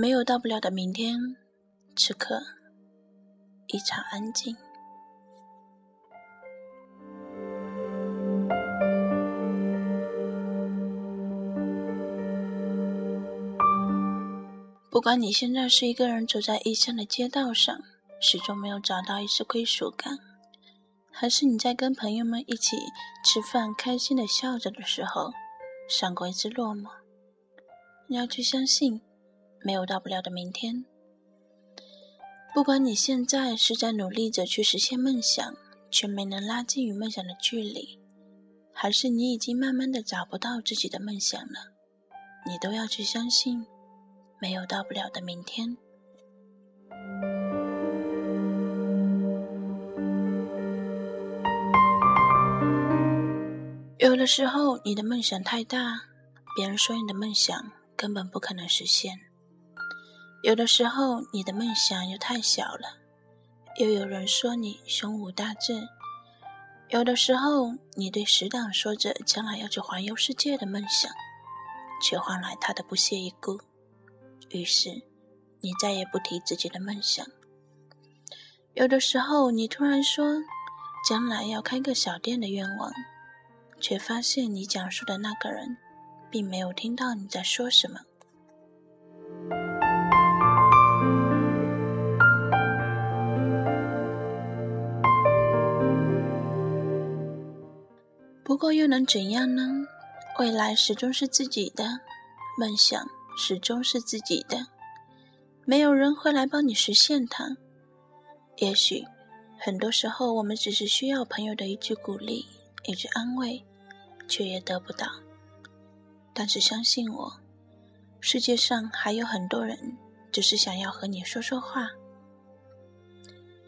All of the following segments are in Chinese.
没有到不了的明天，此刻一场安静。不管你现在是一个人走在异乡的街道上，始终没有找到一丝归属感，还是你在跟朋友们一起吃饭，开心的笑着的时候，闪过一丝落寞。你要去相信，没有到不了的明天。不管你现在是在努力着去实现梦想，却没能拉近与梦想的距离，还是你已经慢慢的找不到自己的梦想了，你都要去相信。没有到不了的明天。有的时候，你的梦想太大，别人说你的梦想根本不可能实现；有的时候，你的梦想又太小了，又有人说你胸无大志；有的时候，你对死党说着将来要去环游世界的梦想，却换来他的不屑一顾。于是，你再也不提自己的梦想。有的时候，你突然说将来要开个小店的愿望，却发现你讲述的那个人，并没有听到你在说什么。不过又能怎样呢？未来始终是自己的梦想。始终是自己的，没有人会来帮你实现它。也许很多时候，我们只是需要朋友的一句鼓励、一句安慰，却也得不到。但是相信我，世界上还有很多人，只是想要和你说说话。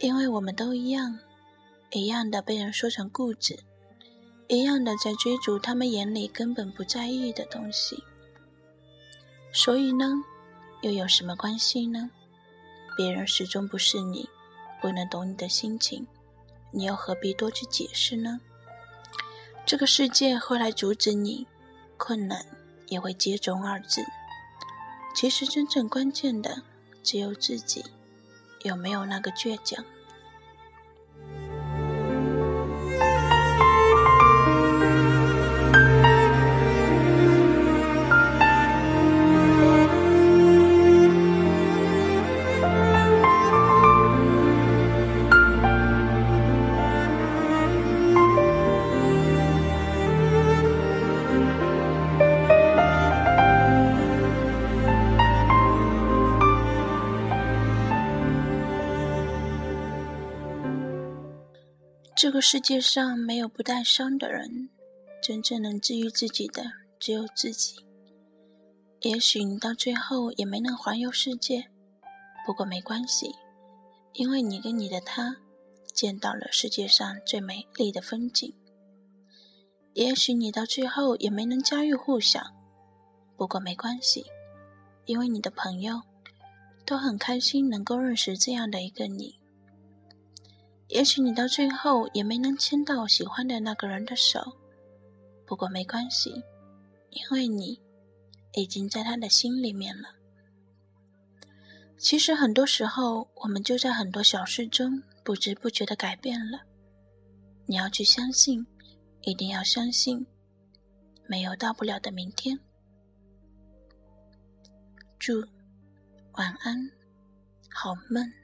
因为我们都一样，一样的被人说成固执，一样的在追逐他们眼里根本不在意的东西。所以呢，又有什么关系呢？别人始终不是你，不能懂你的心情，你又何必多去解释呢？这个世界会来阻止你，困难也会接踵而至。其实真正关键的只有自己，有没有那个倔强？这个世界上没有不带伤的人，真正能治愈自己的只有自己。也许你到最后也没能环游世界，不过没关系，因为你跟你的他见到了世界上最美丽的风景。也许你到最后也没能家喻户晓，不过没关系，因为你的朋友都很开心能够认识这样的一个你。也许你到最后也没能牵到喜欢的那个人的手，不过没关系，因为你已经在他的心里面了。其实很多时候，我们就在很多小事中不知不觉的改变了。你要去相信，一定要相信，没有到不了的明天。祝晚安，好梦。